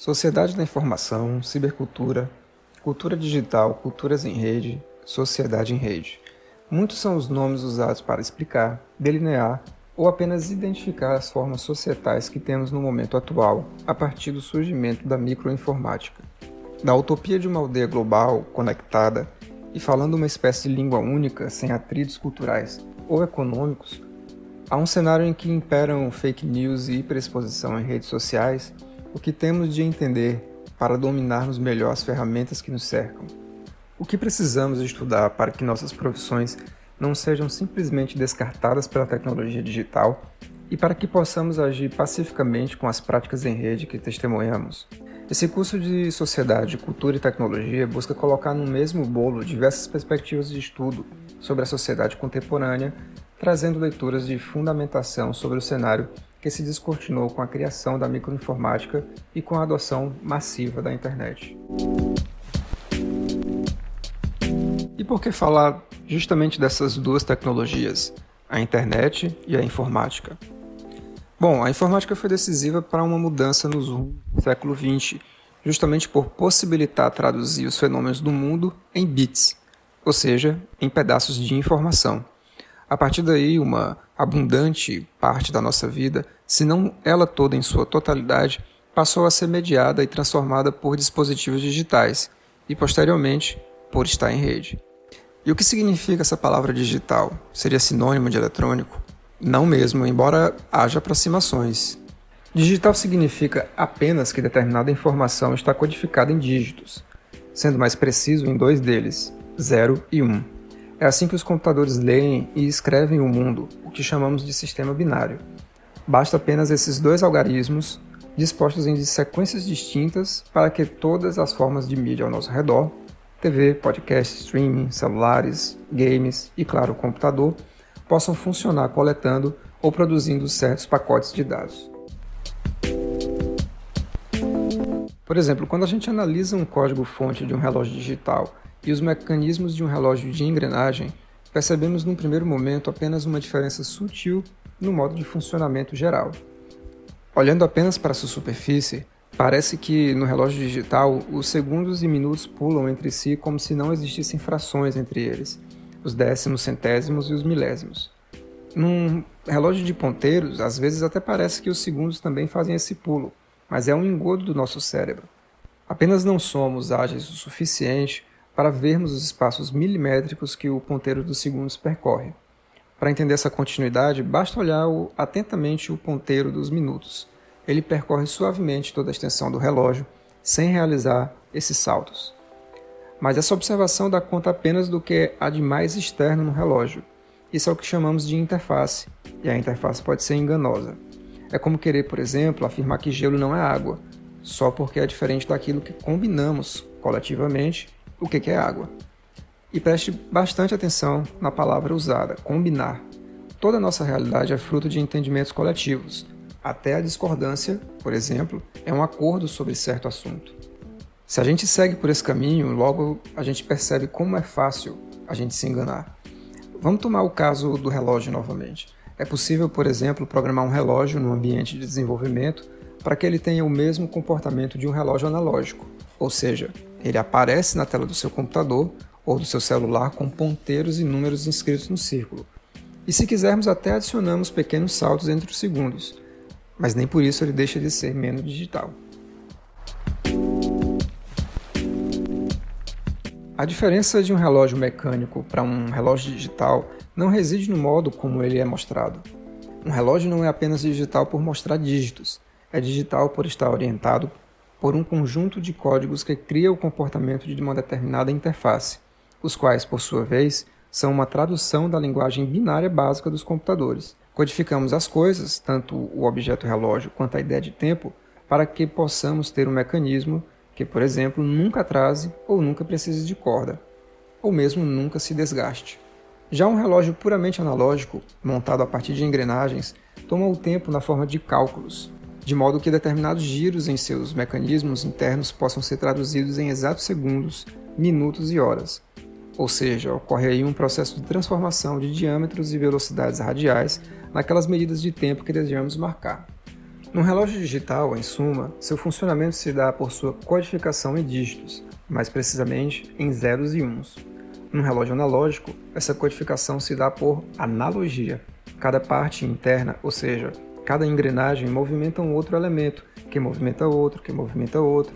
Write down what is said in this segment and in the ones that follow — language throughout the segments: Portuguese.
Sociedade da informação, cibercultura, cultura digital, culturas em rede, sociedade em rede. Muitos são os nomes usados para explicar, delinear ou apenas identificar as formas societais que temos no momento atual a partir do surgimento da microinformática. Da utopia de uma aldeia global, conectada e falando uma espécie de língua única, sem atritos culturais ou econômicos, há um cenário em que imperam fake news e hiperexposição em redes sociais o que temos de entender para dominarmos melhor as ferramentas que nos cercam. O que precisamos estudar para que nossas profissões não sejam simplesmente descartadas pela tecnologia digital e para que possamos agir pacificamente com as práticas em rede que testemunhamos. Esse curso de Sociedade, Cultura e Tecnologia busca colocar no mesmo bolo diversas perspectivas de estudo sobre a sociedade contemporânea, trazendo leituras de fundamentação sobre o cenário que se descortinou com a criação da microinformática e com a adoção massiva da internet. E por que falar justamente dessas duas tecnologias, a internet e a informática? Bom, a informática foi decisiva para uma mudança no século XX, justamente por possibilitar traduzir os fenômenos do mundo em bits, ou seja, em pedaços de informação. A partir daí, uma abundante parte da nossa vida, se não ela toda em sua totalidade, passou a ser mediada e transformada por dispositivos digitais e, posteriormente, por estar em rede. E o que significa essa palavra digital? Seria sinônimo de eletrônico? Não mesmo, embora haja aproximações. Digital significa apenas que determinada informação está codificada em dígitos, sendo mais preciso em dois deles, 0 e 1. Um. É assim que os computadores leem e escrevem o mundo, o que chamamos de sistema binário. Basta apenas esses dois algarismos dispostos em sequências distintas para que todas as formas de mídia ao nosso redor TV, podcast, streaming, celulares, games e, claro, computador possam funcionar coletando ou produzindo certos pacotes de dados. Por exemplo, quando a gente analisa um código-fonte de um relógio digital e os mecanismos de um relógio de engrenagem, percebemos num primeiro momento apenas uma diferença sutil no modo de funcionamento geral. Olhando apenas para sua superfície, parece que no relógio digital os segundos e minutos pulam entre si como se não existissem frações entre eles, os décimos, centésimos e os milésimos. Num relógio de ponteiros, às vezes até parece que os segundos também fazem esse pulo, mas é um engodo do nosso cérebro. Apenas não somos ágeis o suficiente para vermos os espaços milimétricos que o ponteiro dos segundos percorre. Para entender essa continuidade, basta olhar atentamente o ponteiro dos minutos. Ele percorre suavemente toda a extensão do relógio, sem realizar esses saltos. Mas essa observação dá conta apenas do que há de mais externo no relógio. Isso é o que chamamos de interface, e a interface pode ser enganosa. É como querer, por exemplo, afirmar que gelo não é água, só porque é diferente daquilo que combinamos coletivamente o que é água. E preste bastante atenção na palavra usada, combinar. Toda a nossa realidade é fruto de entendimentos coletivos. Até a discordância, por exemplo, é um acordo sobre certo assunto. Se a gente segue por esse caminho, logo a gente percebe como é fácil a gente se enganar. Vamos tomar o caso do relógio novamente. É possível, por exemplo, programar um relógio no ambiente de desenvolvimento para que ele tenha o mesmo comportamento de um relógio analógico, ou seja, ele aparece na tela do seu computador ou do seu celular com ponteiros e números inscritos no círculo. E se quisermos, até adicionamos pequenos saltos entre os segundos, mas nem por isso ele deixa de ser menos digital. A diferença de um relógio mecânico para um relógio digital não reside no modo como ele é mostrado. Um relógio não é apenas digital por mostrar dígitos, é digital por estar orientado por um conjunto de códigos que cria o comportamento de uma determinada interface, os quais, por sua vez, são uma tradução da linguagem binária básica dos computadores. Codificamos as coisas, tanto o objeto relógio quanto a ideia de tempo, para que possamos ter um mecanismo que, por exemplo, nunca atrase ou nunca precise de corda, ou mesmo nunca se desgaste. Já um relógio puramente analógico, montado a partir de engrenagens, toma o tempo na forma de cálculos, de modo que determinados giros em seus mecanismos internos possam ser traduzidos em exatos segundos, minutos e horas. Ou seja, ocorre aí um processo de transformação de diâmetros e velocidades radiais naquelas medidas de tempo que desejamos marcar. No relógio digital, em suma, seu funcionamento se dá por sua codificação em dígitos, mais precisamente em zeros e uns. No relógio analógico, essa codificação se dá por analogia. Cada parte interna, ou seja, cada engrenagem movimenta um outro elemento, que movimenta outro, que movimenta outro,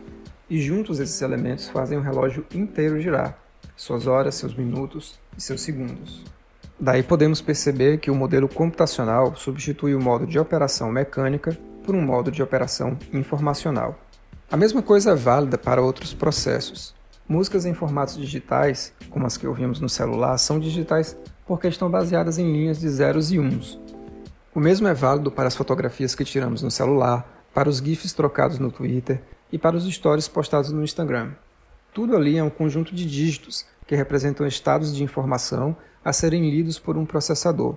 e juntos esses elementos fazem o relógio inteiro girar, suas horas, seus minutos e seus segundos. Daí podemos perceber que o modelo computacional substitui o modo de operação mecânica por um modo de operação informacional. A mesma coisa é válida para outros processos. Músicas em formatos digitais, como as que ouvimos no celular, são digitais porque estão baseadas em linhas de zeros e uns. O mesmo é válido para as fotografias que tiramos no celular, para os GIFs trocados no Twitter e para os stories postados no Instagram. Tudo ali é um conjunto de dígitos que representam estados de informação a serem lidos por um processador.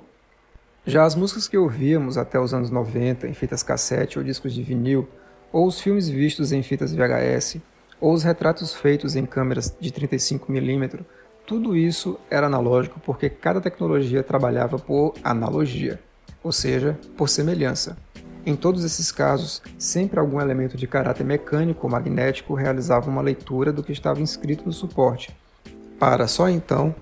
Já as músicas que ouvíamos até os anos 90 em fitas cassete ou discos de vinil, ou os filmes vistos em fitas VHS, ou os retratos feitos em câmeras de 35mm, tudo isso era analógico porque cada tecnologia trabalhava por analogia, ou seja, por semelhança. Em todos esses casos, sempre algum elemento de caráter mecânico ou magnético realizava uma leitura do que estava inscrito no suporte, para só então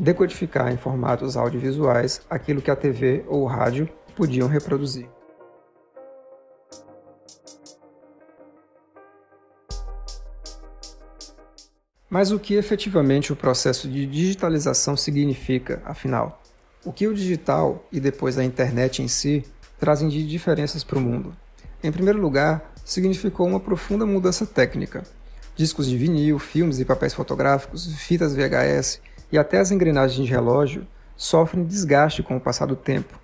decodificar em formatos audiovisuais aquilo que a TV ou o rádio podiam reproduzir. Mas o que efetivamente o processo de digitalização significa, afinal? O que o digital e depois a internet em si trazem de diferenças para o mundo? Em primeiro lugar, significou uma profunda mudança técnica. Discos de vinil, filmes e papéis fotográficos, fitas VHS e até as engrenagens de relógio sofrem desgaste com o passar do tempo,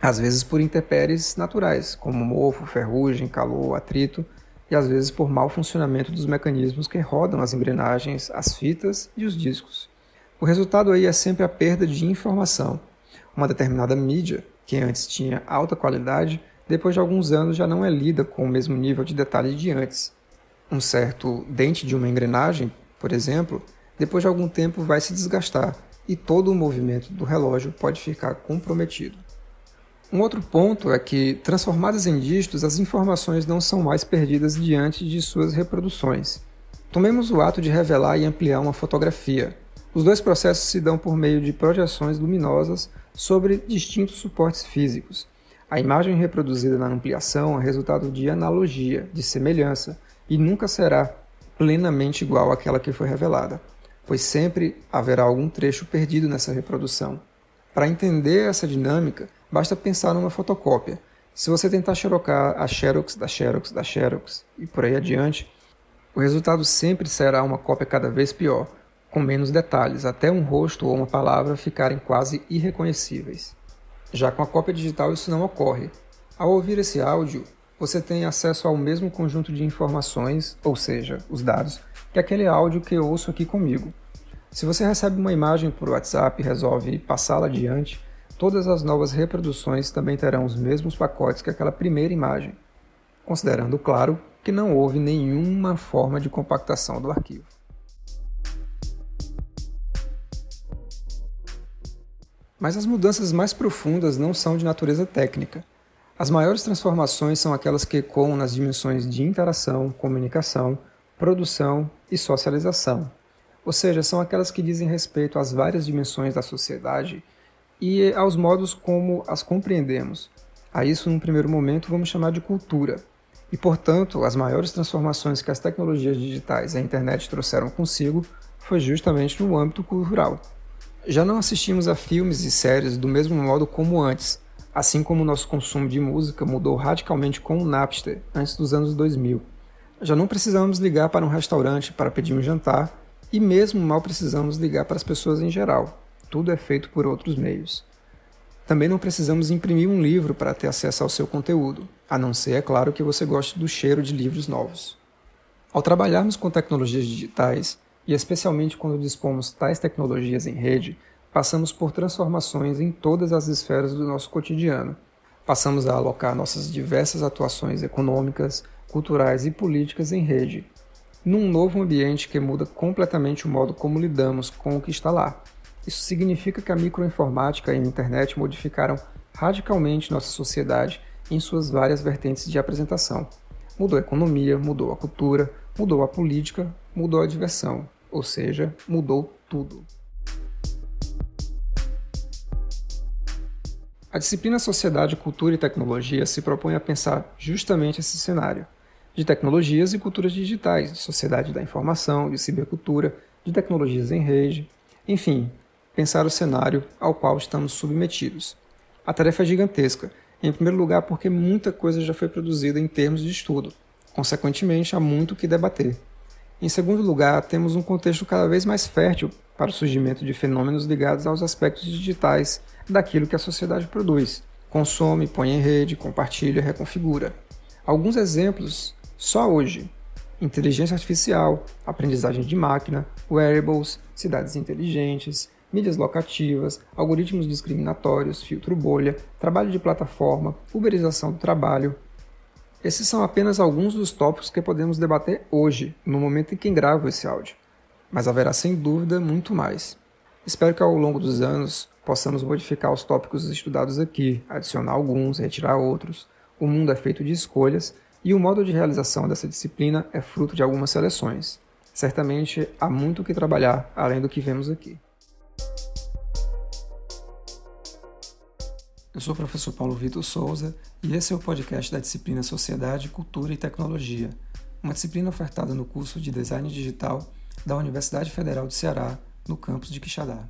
às vezes por intempéries naturais, como mofo, ferrugem, calor, atrito, e às vezes por mau funcionamento dos mecanismos que rodam as engrenagens, as fitas e os discos. O resultado aí é sempre a perda de informação. Uma determinada mídia, que antes tinha alta qualidade, depois de alguns anos já não é lida com o mesmo nível de detalhe de antes. Um certo dente de uma engrenagem, por exemplo, depois de algum tempo vai se desgastar e todo o movimento do relógio pode ficar comprometido. Um outro ponto é que, transformadas em dígitos, as informações não são mais perdidas diante de suas reproduções. Tomemos o ato de revelar e ampliar uma fotografia. Os dois processos se dão por meio de projeções luminosas sobre distintos suportes físicos. A imagem reproduzida na ampliação é resultado de analogia, de semelhança, e nunca será plenamente igual àquela que foi revelada pois sempre haverá algum trecho perdido nessa reprodução. Para entender essa dinâmica, basta pensar numa fotocópia. Se você tentar xerocar a xerox da xerox da xerox e por aí adiante, o resultado sempre será uma cópia cada vez pior, com menos detalhes, até um rosto ou uma palavra ficarem quase irreconhecíveis. Já com a cópia digital isso não ocorre. Ao ouvir esse áudio, você tem acesso ao mesmo conjunto de informações, ou seja, os dados, que aquele áudio que eu ouço aqui comigo. Se você recebe uma imagem por WhatsApp e resolve passá-la adiante, todas as novas reproduções também terão os mesmos pacotes que aquela primeira imagem, considerando, claro, que não houve nenhuma forma de compactação do arquivo. Mas as mudanças mais profundas não são de natureza técnica. As maiores transformações são aquelas que ecoam nas dimensões de interação, comunicação, produção e socialização, ou seja, são aquelas que dizem respeito às várias dimensões da sociedade e aos modos como as compreendemos. A isso, num primeiro momento, vamos chamar de cultura. E, portanto, as maiores transformações que as tecnologias digitais e a internet trouxeram consigo foi justamente no âmbito cultural. Já não assistimos a filmes e séries do mesmo modo como antes, assim como o nosso consumo de música mudou radicalmente com o Napster antes dos anos 2000. Já não precisamos ligar para um restaurante para pedir um jantar e mesmo mal precisamos ligar para as pessoas em geral. Tudo é feito por outros meios. Também não precisamos imprimir um livro para ter acesso ao seu conteúdo, a não ser, é claro, que você goste do cheiro de livros novos. Ao trabalharmos com tecnologias digitais, e especialmente quando dispomos tais tecnologias em rede, passamos por transformações em todas as esferas do nosso cotidiano. Passamos a alocar nossas diversas atuações econômicas, culturais e políticas em rede, num novo ambiente que muda completamente o modo como lidamos com o que está lá. Isso significa que a microinformática e a internet modificaram radicalmente nossa sociedade em suas várias vertentes de apresentação. Mudou a economia, mudou a cultura, mudou a política, mudou a diversão, ou seja, mudou tudo. A disciplina Sociedade, Cultura e Tecnologia se propõe a pensar justamente esse cenário de tecnologias e culturas digitais, de sociedade da informação, de cibercultura, de tecnologias em rede, enfim, pensar o cenário ao qual estamos submetidos. A tarefa é gigantesca, em primeiro lugar porque muita coisa já foi produzida em termos de estudo, consequentemente há muito o que debater. Em segundo lugar, temos um contexto cada vez mais fértil para o surgimento de fenômenos ligados aos aspectos digitais daquilo que a sociedade produz. Consome, põe em rede, compartilha, reconfigura. Alguns exemplos só hoje: inteligência artificial, aprendizagem de máquina, wearables, cidades inteligentes, mídias locativas, algoritmos discriminatórios, filtro bolha, trabalho de plataforma, uberização do trabalho. Esses são apenas alguns dos tópicos que podemos debater hoje, no momento em que gravo esse áudio. Mas haverá sem dúvida muito mais. Espero que ao longo dos anos possamos modificar os tópicos estudados aqui, adicionar alguns, retirar outros. O mundo é feito de escolhas e o modo de realização dessa disciplina é fruto de algumas seleções. Certamente há muito o que trabalhar além do que vemos aqui. Eu sou o professor Paulo Vitor Souza e esse é o podcast da disciplina Sociedade, Cultura e Tecnologia, uma disciplina ofertada no curso de Design Digital da Universidade Federal do Ceará, no campus de Quixadá.